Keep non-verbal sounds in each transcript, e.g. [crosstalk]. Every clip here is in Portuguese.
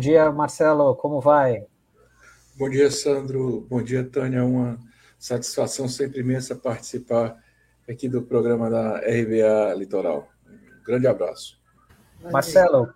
Bom dia, Marcelo, como vai? Bom dia, Sandro. Bom dia, Tânia. Uma satisfação sempre imensa participar aqui do programa da RBA Litoral. Um grande abraço. Marcelo,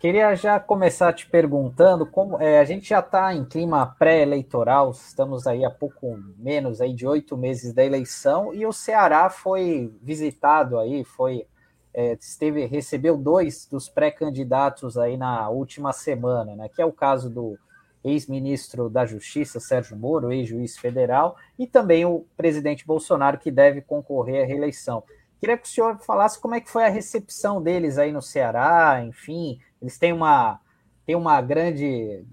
queria já começar te perguntando como é, a gente já está em clima pré-eleitoral, estamos aí a pouco menos aí de oito meses da eleição e o Ceará foi visitado aí, foi é, esteve, recebeu dois dos pré-candidatos aí na última semana, né? Que é o caso do ex-ministro da Justiça, Sérgio Moro, ex-juiz federal, e também o presidente Bolsonaro, que deve concorrer à reeleição. Queria que o senhor falasse como é que foi a recepção deles aí no Ceará, enfim, eles têm uma, têm uma grande,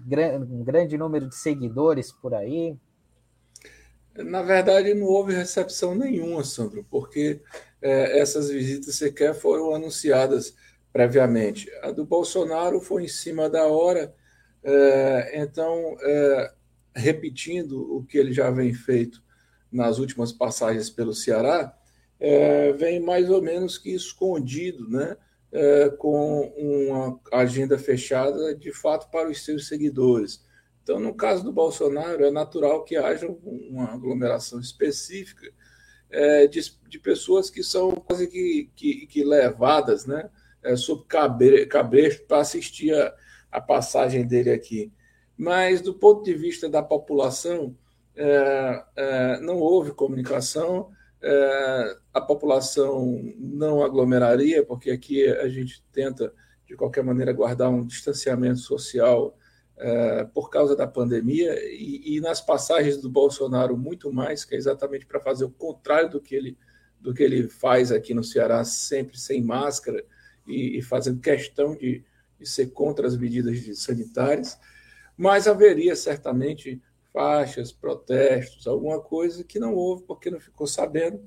um grande número de seguidores por aí. Na verdade, não houve recepção nenhuma, Sandro, porque é, essas visitas sequer foram anunciadas previamente. A do Bolsonaro foi em cima da hora, é, então, é, repetindo o que ele já vem feito nas últimas passagens pelo Ceará, vem mais ou menos que escondido, né? Com uma agenda fechada de fato para os seus seguidores. Então, no caso do Bolsonaro, é natural que haja uma aglomeração específica é, de, de, pessoas que são quase que, que, que levadas né, é, sob cabre, para assistir a, a, passagem dele aqui. Mas, do ponto de vista da população, é, é não houve comunicação, é, a população não aglomeraria, porque aqui a gente tenta, de qualquer maneira, guardar um distanciamento social é, por causa da pandemia e, e, nas passagens do Bolsonaro muito mais, que é exatamente para fazer o contrário do que ele do que ele faz aqui no Ceará, sempre sem máscara e, e fazendo questão de, de, ser contra as medidas sanitárias, mas haveria certamente faixas, protestos, alguma coisa que não houve porque não ficou sabendo,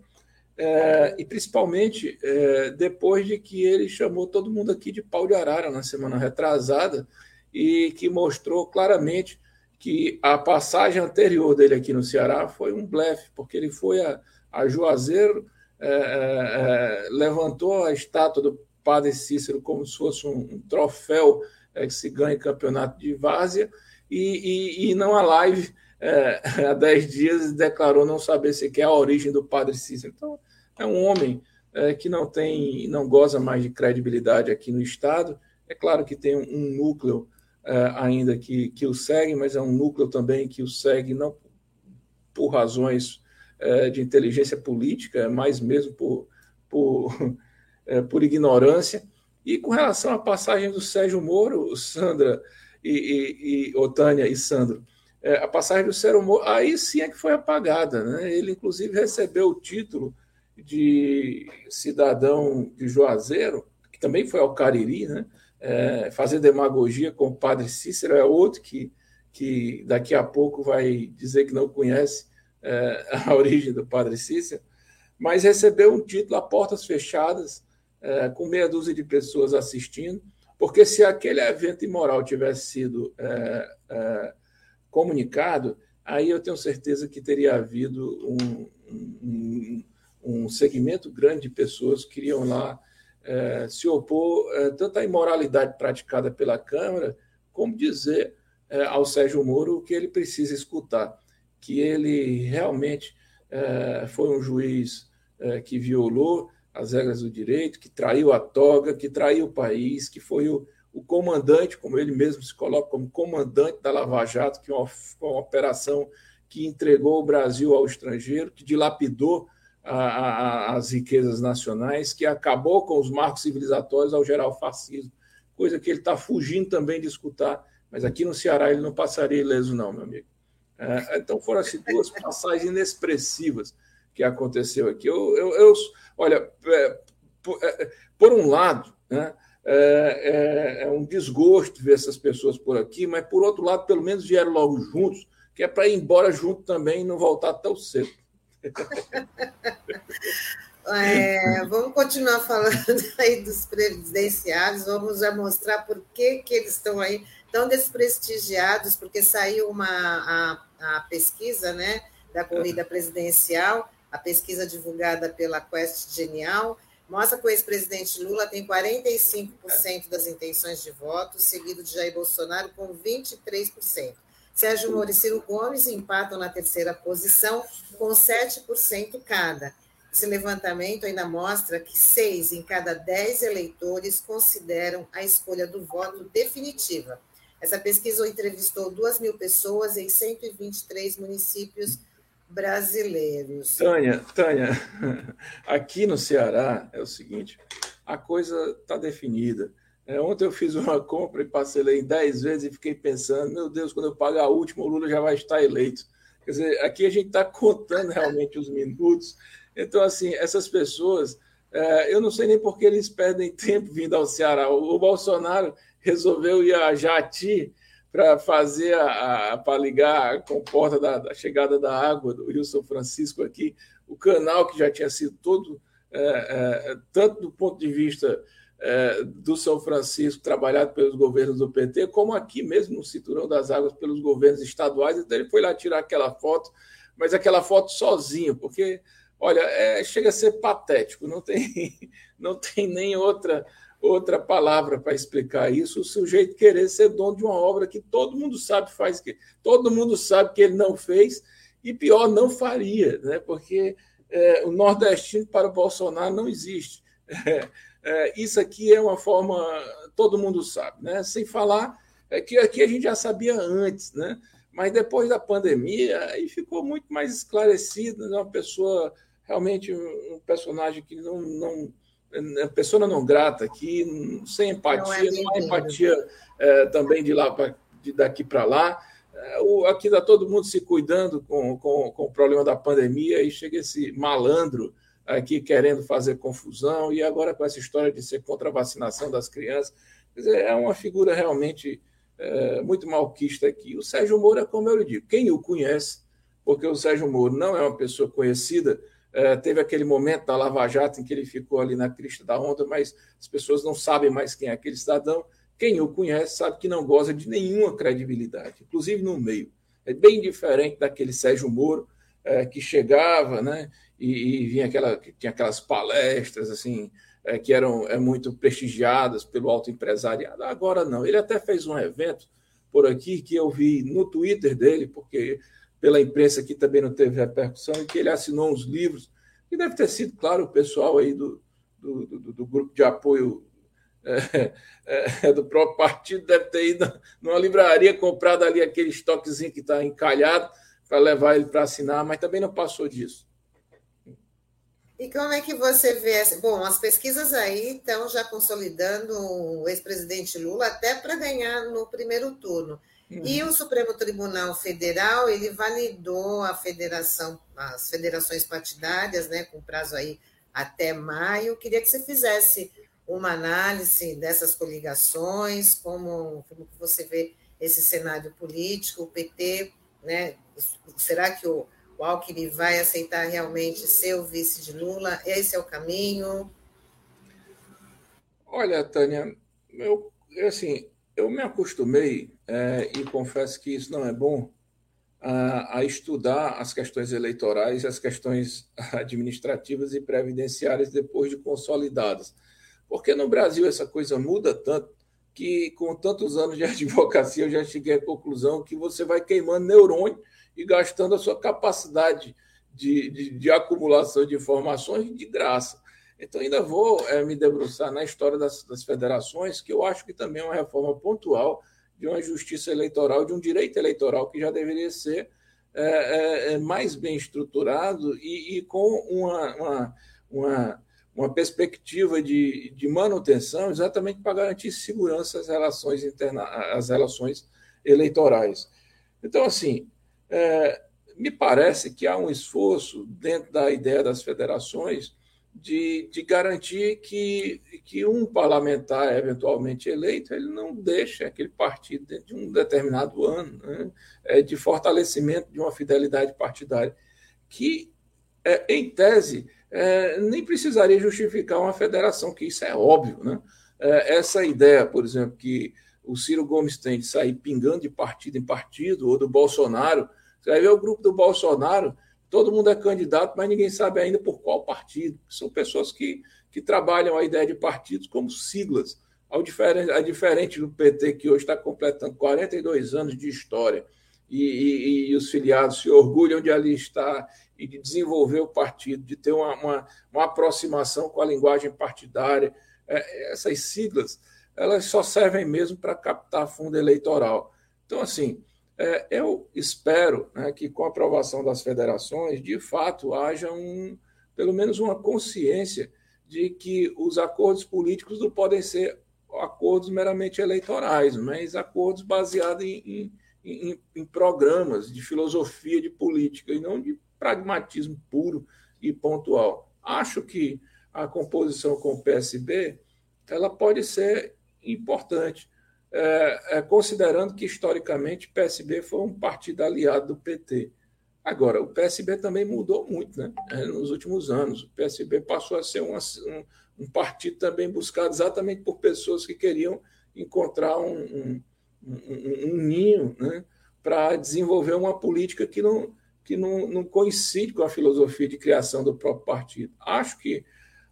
é, e principalmente é, depois de que ele chamou todo mundo aqui de pau de arara na semana retrasada, e que mostrou claramente que a passagem anterior dele aqui no Ceará foi um blefe, porque ele foi a, a Juazeiro, é, é, é, levantou a estátua do padre Cícero como se fosse um, um troféu é, que se ganha em campeonato de várzea, e, e, e não a live é, [laughs] há dez dias declarou não saber sequer a origem do padre Cícero. Então, é um homem é, que não tem, não goza mais de credibilidade aqui no Estado. É claro que tem um, núcleo ainda que, que o segue, mas é um núcleo também que o segue não por razões é, de inteligência política, mas mesmo por, por, [laughs] é, por ignorância. E com relação à passagem do Sérgio Moro, Sandra e, e, e Otânia e Sandro, é, a passagem do Sérgio Moro, aí sim é que foi apagada. Né? Ele, inclusive, recebeu o título de cidadão de Juazeiro, que também foi ao Cariri, né? É, fazer demagogia com o padre Cícero, é outro que, que daqui a pouco vai dizer que não conhece é, a [laughs] origem do padre Cícero, mas recebeu um título a portas fechadas, é, com meia dúzia de pessoas assistindo, porque se aquele evento imoral tivesse sido é, é, comunicado, aí eu tenho certeza que teria havido um, um, um segmento grande de pessoas que iriam lá é, se opor é, tanto à imoralidade praticada pela Câmara, como dizer é, ao Sérgio Moro o que ele precisa escutar, que ele realmente é, foi um juiz é, que violou as regras do direito, que traiu a toga, que traiu o país, que foi o, o comandante, como ele mesmo se coloca como comandante da Lava Jato, que é uma, uma operação que entregou o Brasil ao estrangeiro, que dilapidou as riquezas nacionais, que acabou com os marcos civilizatórios ao gerar o fascismo, coisa que ele está fugindo também de escutar, mas aqui no Ceará ele não passaria ileso, não, meu amigo. É, então foram assim, duas passagens inexpressivas que aconteceu aqui. Eu, eu, eu olha, é, por, é, por, um lado, né, é, é, é, um desgosto ver essas pessoas por aqui, mas por outro lado, pelo menos vieram logo juntos, que é para ir embora junto também e não voltar tão cedo. É, vamos continuar falando [laughs] aí dos presidenciários, vamos já mostrar por que, que eles estão aí tão desprestigiados, porque saiu uma a, a pesquisa né, da corrida presidencial, a pesquisa divulgada pela Quest Genial, mostra que o ex-presidente Lula tem 45% das intenções de voto, seguido de Jair Bolsonaro com 23%. Sérgio Moro e Ciro Gomes empatam na terceira posição, com 7% cada. Esse levantamento ainda mostra que seis em cada dez eleitores consideram a escolha do voto definitiva. Essa pesquisa entrevistou 2 mil pessoas em 123 municípios brasileiros. Tânia, Tânia, [laughs] aqui no Ceará é o seguinte: a coisa está definida. É, ontem eu fiz uma [laughs] compra e parcelei 10 vezes e fiquei pensando, meu Deus, quando eu pagar a última, o Lula já vai estar eleito. Quer dizer, aqui a gente está [laughs] contando realmente os minutos. Então, assim, essas pessoas, é, eu não sei nem por que eles perdem [laughs] tempo vindo ao Ceará. O, o Bolsonaro resolveu ir a Jati para fazer a, a para ligar a comporta da, da, chegada da água do Rio São Francisco aqui, o canal que já tinha sido todo, é, é, tanto do ponto de vista é, do São Francisco, trabalhado pelos governos do PT, como aqui mesmo no Cinturão das Águas pelos governos estaduais. Então ele foi lá tirar aquela foto, mas aquela foto sozinho, porque, olha, é, chega a ser patético, não tem, [laughs] não tem nem outra outra palavra para explicar isso, o sujeito querer ser dono de uma obra que todo mundo sabe faz que todo mundo sabe que ele não fez e pior não faria, né? Porque é, o nordestino para o Bolsonaro não existe. [laughs] É, isso aqui é uma forma todo mundo sabe, né? Sem falar é que aqui a gente já sabia antes, né? Mas depois da pandemia aí ficou muito mais esclarecido, né? uma pessoa realmente um personagem que não, não pessoa não grata aqui, sem empatia, não, é não há empatia é, também de lá pra, de daqui para lá. É, o, aqui está todo mundo se cuidando com, com, com, o problema da pandemia e chega esse malandro aqui querendo fazer confusão e agora com essa história de ser contra a vacinação das crianças. Dizer, é uma figura realmente é, muito malquista aqui. O Sérgio Moro é como eu lhe digo, quem o conhece, porque o Sérgio Moro não é uma pessoa conhecida é, teve aquele momento da Lava Jato em que ele ficou ali na crista da onda, mas as pessoas não sabem mais quem é aquele cidadão. Quem o conhece sabe que não goza de nenhuma credibilidade, inclusive no meio. É bem diferente daquele Sérgio Moro, é, que chegava né, e, e, vinha aquela, tinha aquelas palestras assim é, que eram é, muito prestigiadas pelo alto empresariado. Agora não. Ele até fez um evento por aqui que eu vi no Twitter dele, porque pela imprensa que também não teve repercussão, e que ele assinou uns livros, que deve ter sido, claro, o pessoal aí do, do, do, do grupo de apoio [laughs] é, é, do próprio partido deve ter ido numa livraria comprado ali aquele estoquezinho que está encalhado para levar ele para assinar, mas também não passou disso. E como é que você vê? Bom, as pesquisas aí estão já consolidando o ex-presidente Lula até para ganhar no primeiro turno. E o Supremo Tribunal Federal, ele validou a federação, as federações partidárias, né, com prazo aí até maio. Queria que você fizesse uma análise dessas coligações, como, como você vê esse cenário político, o PT, né, será que o, Alckmin vai aceitar realmente ser o vice de Lula? Esse é o caminho? Olha, Tânia, eu, assim, eu me acostumei, é, e confesso que isso não é bom, a, a, estudar as questões eleitorais, as questões [laughs] administrativas e previdenciárias depois de consolidadas. Porque no Brasil essa coisa muda tanto que, com tantos anos de [laughs] advocacia, eu já cheguei à conclusão que você vai queimando neurônio e gastando a sua capacidade de, de, de acumulação de informações de graça. Então, ainda vou é, me debruçar na história das, das, federações, que eu acho que também é uma reforma pontual de uma justiça eleitoral, de um direito eleitoral que já deveria ser é, é, mais bem estruturado e, e com uma, uma, uma, uma, perspectiva de, de manutenção exatamente para garantir segurança às relações, interna, às relações eleitorais. Então, assim, me parece que há um esforço dentro da ideia das federações de, de garantir que, que um parlamentar eventualmente eleito ele não deixe aquele partido dentro de um determinado ano né, é, de fortalecimento de uma fidelidade partidária, que, é, em tese, é, nem precisaria justificar uma federação, que isso é óbvio. Né? É, essa ideia, por exemplo, que o Ciro Gomes tem de sair pingando de partido em partido, ou do Bolsonaro, você vai ver o grupo do Bolsonaro Todo mundo é candidato, mas ninguém sabe ainda por qual partido. São pessoas que, que trabalham a ideia de partidos como siglas, ao diferente, a diferente do PT, que hoje está completando 42 anos de história, e, e, e, os filiados se orgulham de ali estar e de desenvolver o partido, de ter uma, uma, uma aproximação com a linguagem partidária. É, essas siglas elas só servem mesmo para captar fundo eleitoral. Então, assim, é, eu espero né, que com a aprovação das federações, de fato, haja um, pelo menos uma consciência de que os acordos políticos não podem ser acordos meramente eleitorais, mas acordos baseados em, em, em, em programas de filosofia de política e não de pragmatismo puro e pontual. Acho que a composição com o PSB ela pode ser importante, é, é, considerando que, historicamente, o PSB foi um partido aliado do PT. Agora, o PSB também mudou muito né, é, nos últimos anos. O PSB passou a ser um, um, um, partido também buscado exatamente por pessoas que queriam encontrar um, um ninho né, para desenvolver uma política que, não, que não, não, coincide com a filosofia de criação do próprio partido. Acho que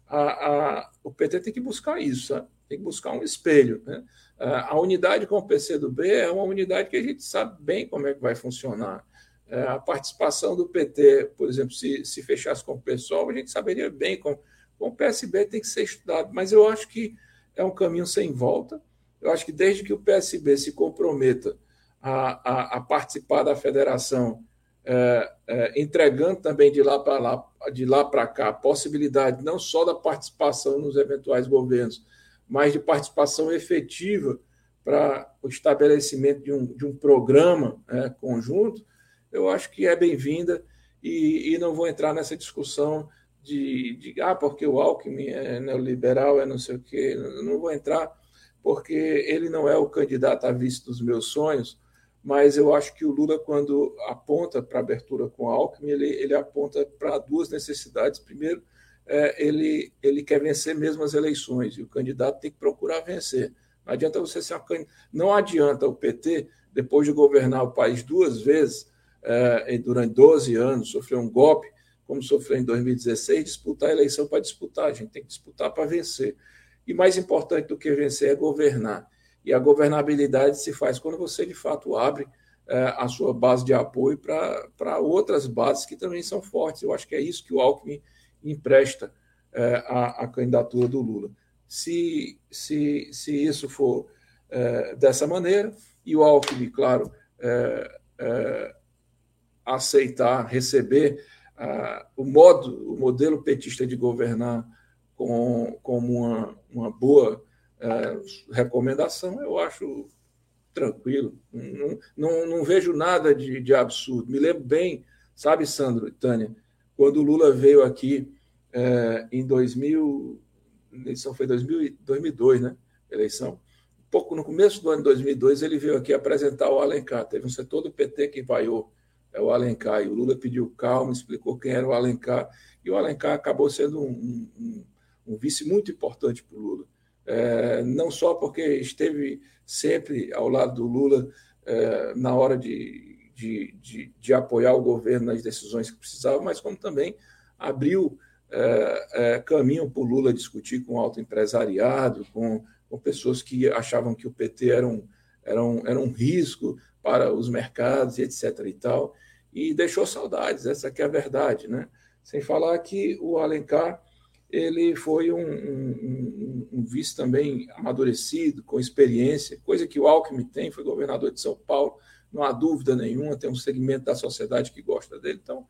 a, a, o PT tem que buscar isso. Sabe? tem que buscar um espelho. Né? A unidade com o PCdoB é uma unidade que a gente sabe bem como é que vai funcionar. É, a participação do PT, por exemplo, se, se fechasse com o PSOL, a gente saberia bem como, com o PSB tem que ser estudado, mas eu acho que é um caminho sem volta. Eu acho que desde que o PSB se comprometa a, a, a participar da federação, é, é, entregando também de lá para lá, de lá para cá, a possibilidade não só da participação nos eventuais governos, mas de participação efetiva para o estabelecimento de um, de um programa né, conjunto, eu acho que é bem-vinda e, e, não vou entrar nessa discussão de, de, ah, porque o Alckmin é neoliberal, é não sei o quê, não vou entrar, porque ele não é o candidato a vice dos meus sonhos, mas eu acho que o Lula, quando aponta para a abertura com o Alckmin, ele, ele aponta para duas necessidades. Primeiro, é, ele, ele quer vencer mesmo as eleições, e o candidato tem que procurar vencer. Não adianta você ser uma, Não adianta o PT, depois de governar o país duas vezes, é, durante 12 anos, sofrer um golpe, como sofreu em 2016, disputar a eleição para disputar. A gente tem que disputar para vencer. E mais importante do que vencer é governar. E a governabilidade se faz quando você, de fato, abre é, a sua base de apoio para outras bases que também são fortes. Eu acho que é isso que o Alckmin empresta é, a, a, candidatura do Lula. Se, se, se isso for é, dessa maneira, e o Alckmin, claro, é, aceitar, receber o modo, o modelo petista de governar com, como uma, uma boa recomendação, eu acho tranquilo. Não, não, não vejo nada de, de absurdo. Me lembro bem, sabe, Sandro e Tânia, quando o Lula veio aqui é, em 2000, eleição foi 2000, 2002, né? Eleição. Um pouco no começo do ano de 2002, ele veio aqui apresentar o Alencar. Teve um setor do PT que vaiou é o Alencar. E o Lula pediu calma, explicou quem era o Alencar. E o Alencar acabou sendo um, um, um vice muito importante para o Lula. É, não só porque esteve sempre ao lado do Lula é, na hora de de, de, de, apoiar o governo nas decisões que precisava, mas como também abriu é, é, caminho para o Lula discutir com o alto empresariado, com, com pessoas que achavam que o PT era um, era, um, era um risco para os mercados etc. e tal, e deixou saudades, essa que é a verdade, né? Sem falar que o Alencar ele foi um, um, um, vice também amadurecido, com experiência, coisa que o Alckmin tem, foi governador de São Paulo, não há dúvida nenhuma, tem um segmento da sociedade que gosta dele. Então,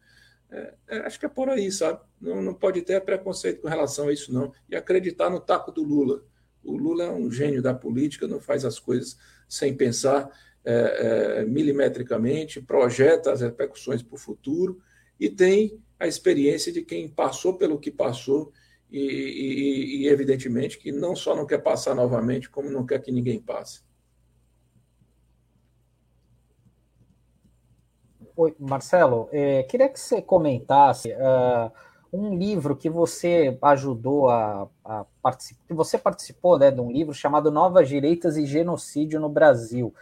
é, é, acho que é por aí, sabe? Não, não pode ter preconceito com relação a isso, não. E acreditar no taco do Lula. O Lula é um gênio da política, não faz as coisas sem pensar é, é milimetricamente, projeta as repercussões para o futuro e tem a experiência de quem passou pelo que passou e, e, e, evidentemente, que não só não quer passar novamente, como não quer que ninguém passe. Oi, Marcelo, é, queria que você comentasse uh, um livro que você ajudou a, a participar, que você participou né, de um livro chamado Novas Direitas e Genocídio no Brasil.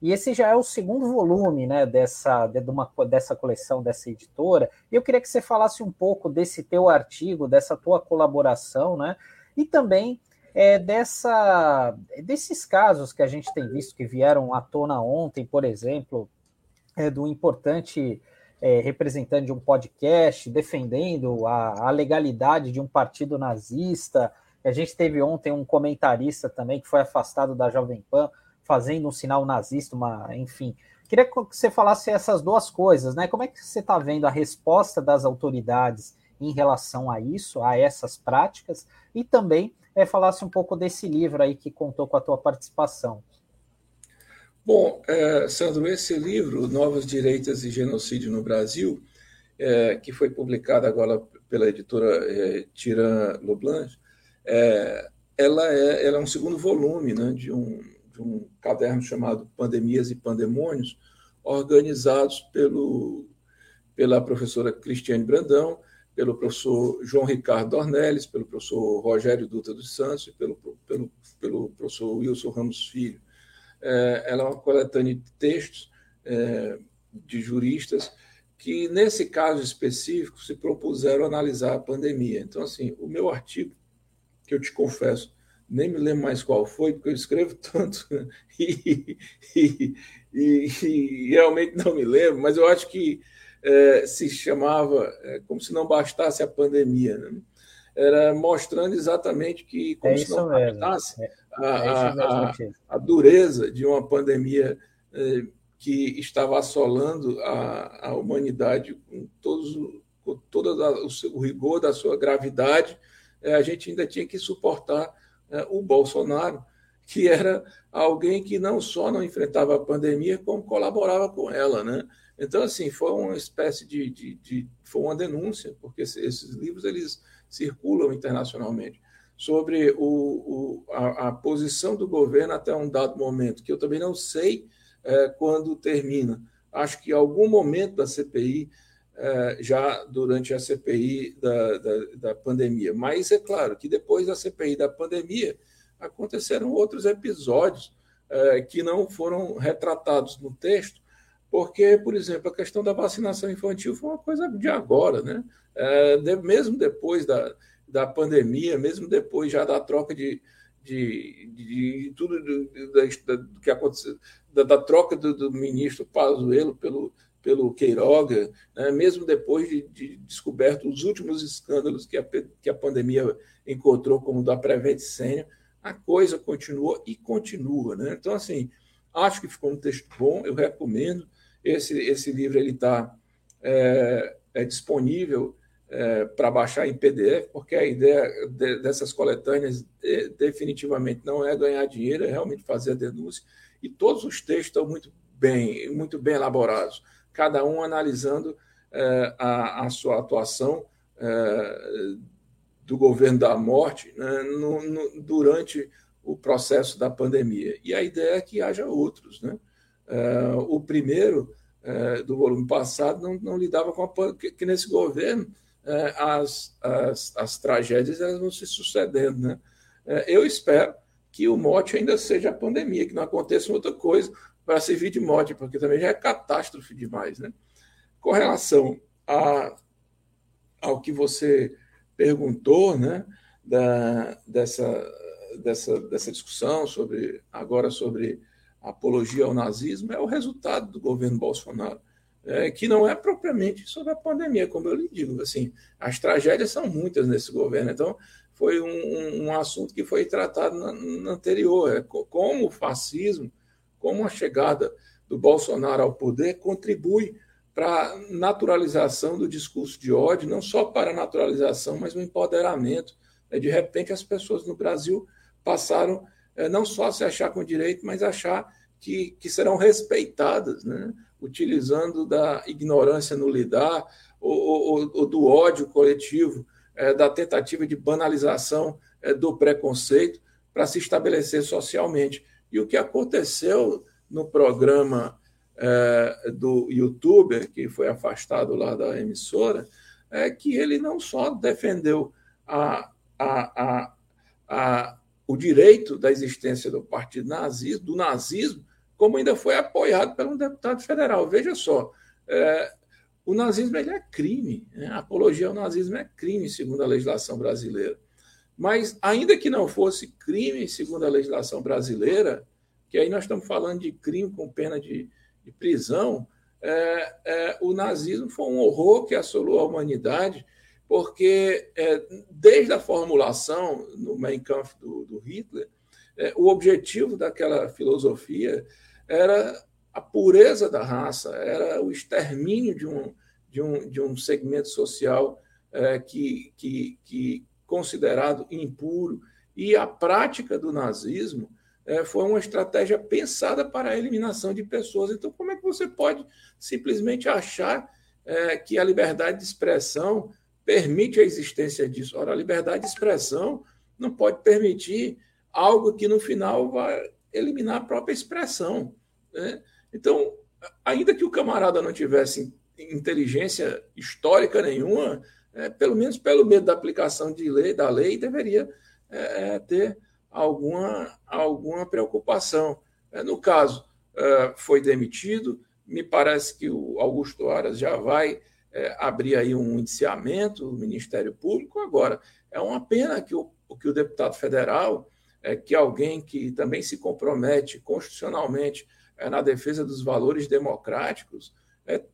E esse já é o segundo volume né, dessa, de uma, dessa coleção, dessa editora. E eu queria que você falasse um pouco desse teu artigo, dessa tua colaboração, né? e também é, dessa, desses casos que a gente tem visto que vieram à tona ontem, por exemplo, é, do importante é, representante de um podcast defendendo a, a, legalidade de um partido nazista. A gente teve ontem um comentarista também que foi afastado da Jovem Pan fazendo um sinal nazista, uma, enfim. Queria que você falasse essas duas coisas, né? Como é que você está vendo a resposta das autoridades em relação a isso, a essas práticas, e também é, falasse um pouco desse livro aí que contou com a tua participação. Bom, é, Sandro, esse livro, Novas Direitas e Genocídio no Brasil, é, que foi publicado agora pela editora é, Tiran Leblanc, é, ela, é, ela é um segundo volume né, de, um, de um caderno chamado Pandemias e Pandemônios, organizados pelo, pela professora Cristiane Brandão, pelo professor João Ricardo Ornelis, pelo professor Rogério Dutra dos Santos e pelo, pelo, pelo professor Wilson Ramos Filho. É, ela é uma coletânea de textos é, de juristas que, nesse caso específico, se propuseram analisar a pandemia. Então, assim, o meu artigo, que eu te confesso, nem me lembro mais qual foi, porque eu escrevo [laughs] tanto e, e, e, e realmente não me lembro, mas eu acho que é, se chamava é, como se não bastasse a pandemia, né? Era mostrando exatamente que como é se não bastasse é, a, a, a, a, dureza de uma pandemia é, que estava assolando a, a humanidade com todos com todo o, o rigor da sua gravidade, é, a gente ainda tinha que suportar é, o Bolsonaro, que era alguém que não só não enfrentava a pandemia, como colaborava com ela, né? Então, assim, foi uma espécie de, de, de foi uma denúncia, porque esses livros eles circulam internacionalmente sobre o, o a, a, posição do governo até um dado momento, que eu também não sei é, quando termina. Acho que algum momento da CPI, é, já durante a CPI da, da, da pandemia. Mas é claro que depois da CPI da pandemia aconteceram outros episódios é, que não foram retratados no texto, porque, por exemplo, a questão da vacinação infantil foi uma coisa de agora, né? É, mesmo depois da, da pandemia, mesmo depois já da troca de, de, de, de tudo do, do, que aconteceu, da, da troca do, do, ministro Pazuello pelo, pelo Queiroga, né? mesmo depois de, de descoberto os últimos escândalos que a, que a pandemia encontrou, como o da Prevent Senior, a coisa continuou e continua. Né? Então, assim, acho que ficou um texto bom, eu recomendo. Esse, esse livro ele está é, é, disponível é, para baixar em PDF, porque a ideia de, dessas coletâneas é, definitivamente não é ganhar dinheiro, é realmente fazer a denúncia. E todos os textos estão muito bem, muito bem elaborados, cada um analisando é, a, a, sua atuação é, do governo da morte né, no, no, durante o processo da pandemia. E a ideia é que haja outros, né? Uh, o primeiro, uh, do volume passado, não, não lidava com a que, que nesse governo uh, as, as, as tragédias elas vão se sucedendo. Né? eu espero que o mote ainda seja a pandemia, que não aconteça outra coisa para servir de mote, porque também já é catástrofe demais. Né? Com relação a, ao que você perguntou, né, da, dessa, dessa, dessa discussão sobre agora sobre apologia ao nazismo é o resultado do governo Bolsonaro, é, que não é propriamente sobre a pandemia, como eu lhe digo. Assim, as tragédias são muitas nesse governo, então foi um, um assunto que foi tratado no, anterior, é, como o fascismo, como a chegada do Bolsonaro ao poder contribui para a naturalização do discurso de ódio, não só para a naturalização, mas o empoderamento. É, de repente, as pessoas no Brasil passaram não só se achar com direito, mas achar que, que serão respeitadas, né? utilizando da ignorância no lidar, ou, ou, ou do ódio coletivo, é, da tentativa de banalização é, do preconceito para se estabelecer socialmente. E o que aconteceu no programa é, do youtuber, que foi afastado lá da emissora, é que ele não só defendeu a, a, a, a o direito da existência do partido nazismo, do nazismo, como ainda foi apoiado por um deputado federal. Veja só, é, o nazismo ele é crime, né? a apologia ao nazismo é crime, segundo a legislação brasileira. Mas, ainda que não fosse crime segundo a legislação brasileira, que aí nós estamos falando de crime com pena de, de prisão, é, é, o nazismo foi um horror que assolou a humanidade, porque é, desde a formulação no Mein Kampf do, do Hitler, é, o objetivo daquela filosofia era a pureza da raça, era o extermínio de um, de um, de um segmento social é, que, que, que considerado impuro. E a prática do nazismo é, foi uma estratégia pensada para a eliminação de pessoas. Então, como é que você pode simplesmente achar é, que a liberdade de expressão permite a existência disso? Ora, a liberdade de expressão não pode permitir algo que no final vai eliminar a própria expressão. Né? Então, ainda que o camarada não tivesse inteligência histórica nenhuma, é, pelo menos pelo medo da aplicação de lei, da lei, deveria é, é ter alguma, alguma preocupação. É, no caso, é, foi demitido, me parece que o Augusto Aras já vai é, abrir aí um indiciamento, o Ministério Público. Agora, é uma pena que o, que o deputado federal, é, que alguém que também se compromete constitucionalmente é, na defesa dos valores democráticos, é,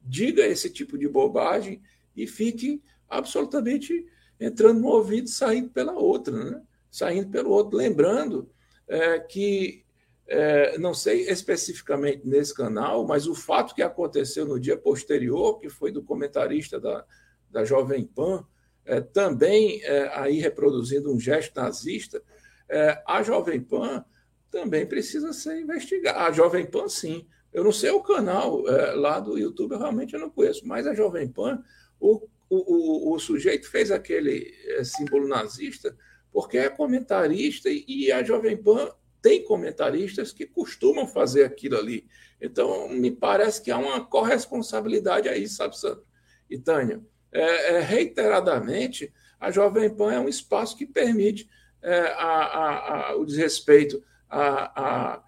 diga esse tipo de bobagem e fique absolutamente entrando no ouvido e saindo pela outra, né? saindo pelo outro. Lembrando é, que, é, não sei especificamente nesse canal, mas o fato que aconteceu no dia posterior, que foi do comentarista da, da Jovem Pan, é, também é, aí reproduzindo um gesto nazista, é, a Jovem Pan também precisa ser investigada. A Jovem Pan, sim. Eu não sei o canal é, lá do YouTube, realmente eu não conheço, mas a Jovem Pan, o, o, o, o sujeito fez aquele é, símbolo nazista porque é comentarista e a Jovem Pan tem comentaristas que costumam fazer aquilo ali. Então, me parece que há uma corresponsabilidade aí, sabe, Sandro? E Tânia, é, é, reiteradamente, a Jovem Pan é um espaço que permite é, a, a, a, o desrespeito a,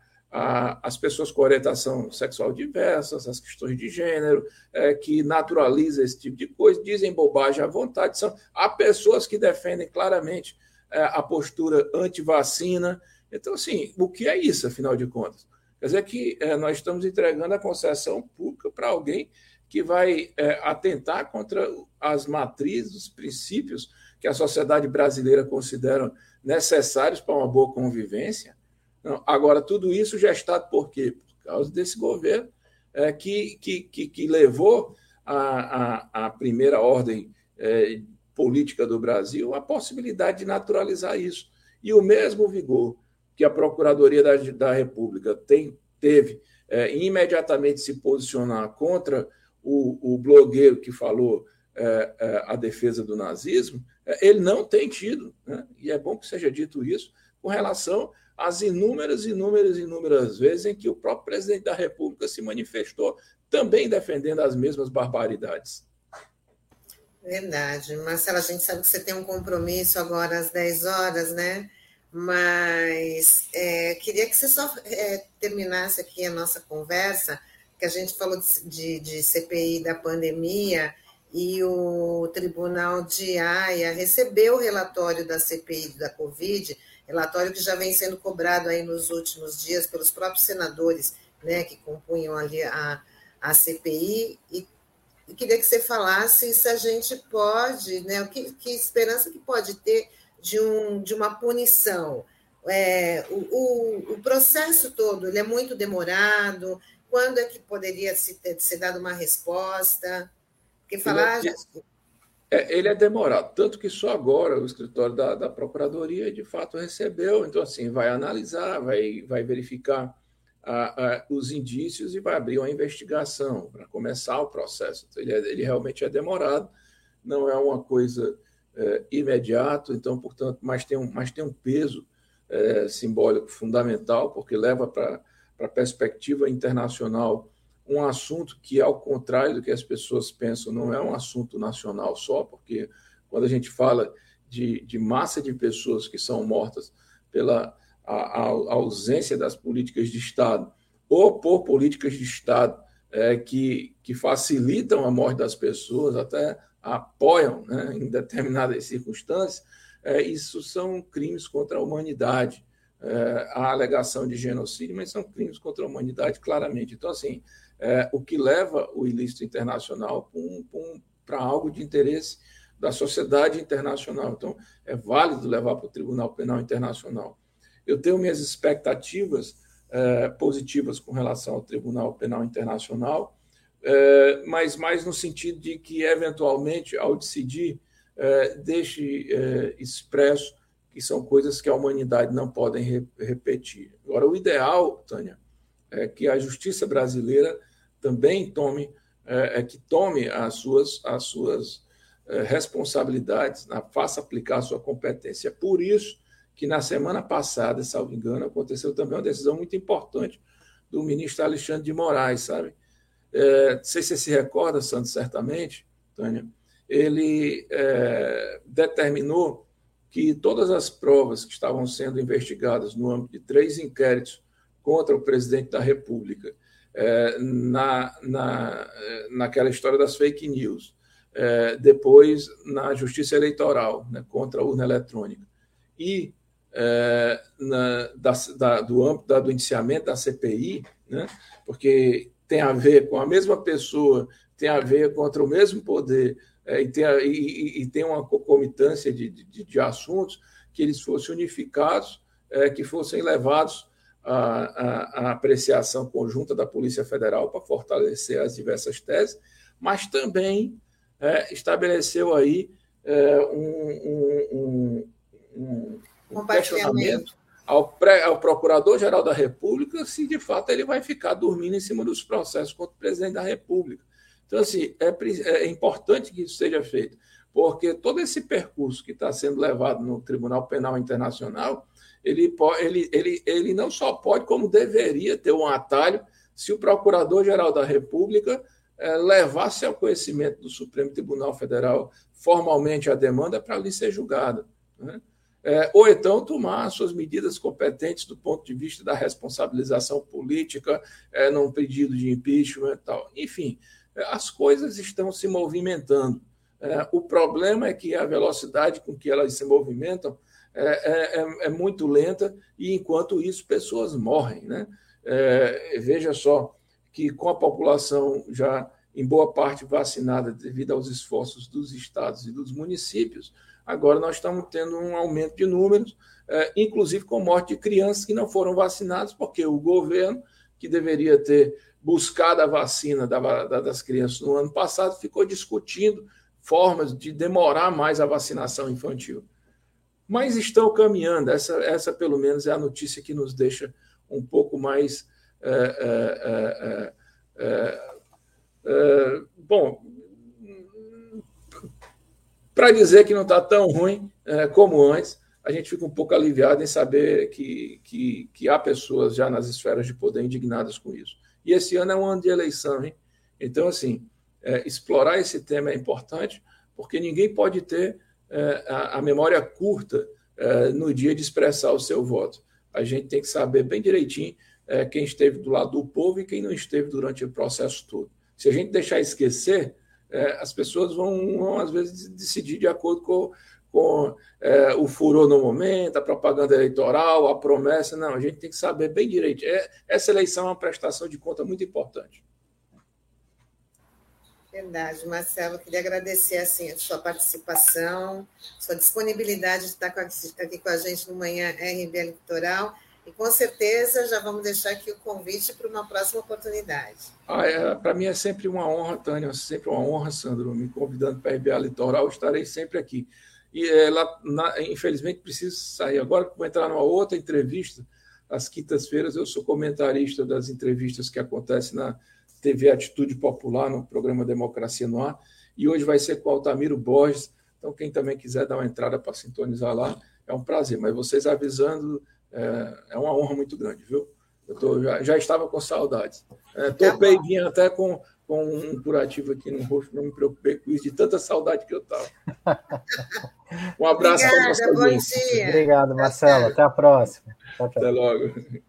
as pessoas com orientação sexual diversas, as questões de gênero, é, que naturaliza esse tipo de coisa, dizem bobagem à vontade. São, há pessoas que defendem claramente é, a postura anti-vacina. Então, assim, o que é isso, afinal de contas? Quer dizer que é, nós estamos entregando a concessão pública para alguém que vai é, atentar contra as matrizes, os princípios que a sociedade brasileira considera necessários para uma boa convivência. Não, agora, tudo isso gestado por quê? Por causa desse governo é, que, que, que, levou a, a, a primeira ordem é, política do Brasil a possibilidade de naturalizar isso. E o mesmo vigor que a Procuradoria da, da República tem, teve é, imediatamente se posicionar contra o, o blogueiro que falou é, é, a defesa do nazismo, é, ele não tem tido, né? e é bom que seja dito isso, com relação as inúmeras, inúmeras, inúmeras vezes em que o próprio presidente da República se manifestou também defendendo as mesmas barbaridades. Verdade. Marcela, a gente sabe que você tem um compromisso agora às 10 horas, né? Mas é, queria que você só é, terminasse aqui a nossa conversa, que a gente falou de, de, de CPI da pandemia e o Tribunal de Haia recebeu o relatório da CPI da Covid relatório que já vem sendo cobrado aí nos últimos dias pelos próprios senadores, né, que compunham ali a, a CPI, e, e queria que você falasse se a gente pode, né, que, que esperança que pode ter de, um, de uma punição. É, o, o, o, processo todo ele é muito demorado, quando é que poderia se ter, ser dado uma resposta? Porque falar. É, ele é demorado, tanto que só agora o escritório da, da Procuradoria de fato recebeu, então assim, vai analisar, vai, vai verificar a, a, os indícios e vai abrir uma investigação para começar o processo. Então, ele, é, ele realmente é demorado, não é uma coisa é, imediata, então, portanto, mas tem um, mas tem um peso é, simbólico fundamental, porque leva para a perspectiva internacional um assunto que, ao contrário do que as pessoas pensam, não é um assunto nacional só, porque quando a gente fala de, de massa de pessoas que são mortas pela a, a ausência das políticas de Estado ou por políticas de Estado é, que, que facilitam a morte das pessoas, até apoiam né, em determinadas circunstâncias, é, isso são crimes contra a humanidade. É, a alegação de genocídio, mas são crimes contra a humanidade, claramente. Então, assim, é, o que leva o ilícito internacional para algo de interesse da sociedade internacional. Então, é válido levar para o Tribunal Penal Internacional. Eu tenho minhas expectativas é, positivas com relação ao Tribunal Penal Internacional, mas mais no sentido de que, eventualmente, ao decidir, é, deixe é, expresso que são coisas que a humanidade não podem re repetir. Agora, o ideal, Tânia, é que a justiça brasileira também tome, é, é que tome as suas, as suas é, responsabilidades, na, faça aplicar a sua competência. É por isso que na semana passada, salvo engano, aconteceu também uma decisão muito importante do ministro Alexandre de Moraes, sabe? É, não sei se você se recorda, Santos, certamente, Tânia, ele é, determinou que todas as provas que estavam sendo investigadas no âmbito de três inquéritos contra o presidente da República, é, na, na, naquela história das fake news, é, depois na Justiça Eleitoral, né, contra a urna eletrônica, e é, na, da, da, do âmbito da, do indiciamento da CPI, né, porque tem a ver com a mesma pessoa, tem a ver contra o mesmo poder, é, e, tem, e, e, tem uma concomitância de, de, de, assuntos que eles fossem unificados, é, que fossem levados à, à, à, apreciação conjunta da Polícia Federal para fortalecer as diversas teses, mas também é, estabeleceu aí é, um, um, um, um questionamento ao, ao Procurador-Geral da República se de fato ele vai ficar dormindo em cima dos processos contra o presidente da República. Então, assim, é, é importante que isso seja feito, porque todo esse percurso que está sendo levado no Tribunal Penal Internacional, ele, ele, ele, ele não só pode, como deveria ter um atalho se o Procurador-Geral da República é, levasse ao conhecimento do Supremo Tribunal Federal formalmente a demanda para ali ser julgada. Né? É, ou então tomar suas medidas competentes do ponto de vista da responsabilização política, é, num pedido de impeachment e tal. Enfim, as coisas estão se movimentando. É, o problema é que a velocidade com que elas se movimentam é, é, é, é muito lenta e, enquanto isso, pessoas morrem. Né? É, veja só que, com a população já em boa parte vacinada devido aos esforços dos estados e dos municípios, agora nós estamos tendo um aumento de números, é, inclusive com morte de crianças que não foram vacinadas, porque o governo, que deveria ter buscada a vacina das crianças no ano passado, ficou discutindo formas de demorar mais a vacinação infantil. Mas estão caminhando, essa, essa pelo menos é a notícia que nos deixa um pouco mais. É, é, é, é, é bom, para dizer que não está tão ruim é, como antes, a gente fica um pouco aliviado em saber que, que, que há pessoas já nas esferas de poder indignadas com isso. E esse ano é um ano de eleição, hein? Então, assim, é, explorar esse tema é importante, porque ninguém pode ter é, a, a, memória curta é, no dia de expressar o seu voto. A gente tem que saber bem direitinho é, quem esteve do lado do povo e quem não esteve durante o processo todo. Se a gente deixar esquecer, é, as pessoas vão, vão, às vezes, decidir de acordo com com é, o furor no momento, a propaganda eleitoral, a promessa. Não, a gente tem que saber bem direito. É, essa eleição é uma prestação de conta muito importante. Verdade, Marcelo, queria agradecer assim, a sua participação, sua disponibilidade de estar aqui com a gente no Manhã RB Eleitoral. E com certeza já vamos deixar aqui o convite para uma próxima oportunidade. Ah, é, para mim é sempre uma honra, Tânia, sempre uma honra, Sandro, me convidando para a RBA Litoral, estarei sempre aqui. E ela, na, infelizmente, precisa sair agora, vou entrar numa outra entrevista. Às quintas-feiras, eu sou comentarista das entrevistas que acontecem na TV Atitude Popular, no programa Democracia no Ar. E hoje vai ser com Altamiro Borges. Então, quem também quiser dar uma entrada para sintonizar lá, é um prazer. Mas vocês avisando, é, é uma honra muito grande, viu? Eu tô, já, já estava com saudades. É, topei tá vinha até com com um curativo aqui no rosto, não me preocupei com isso, de tanta saudade que eu estava. Um abraço para vocês. Obrigado, Marcelo. Até a próxima. Tchau, tchau. Até logo.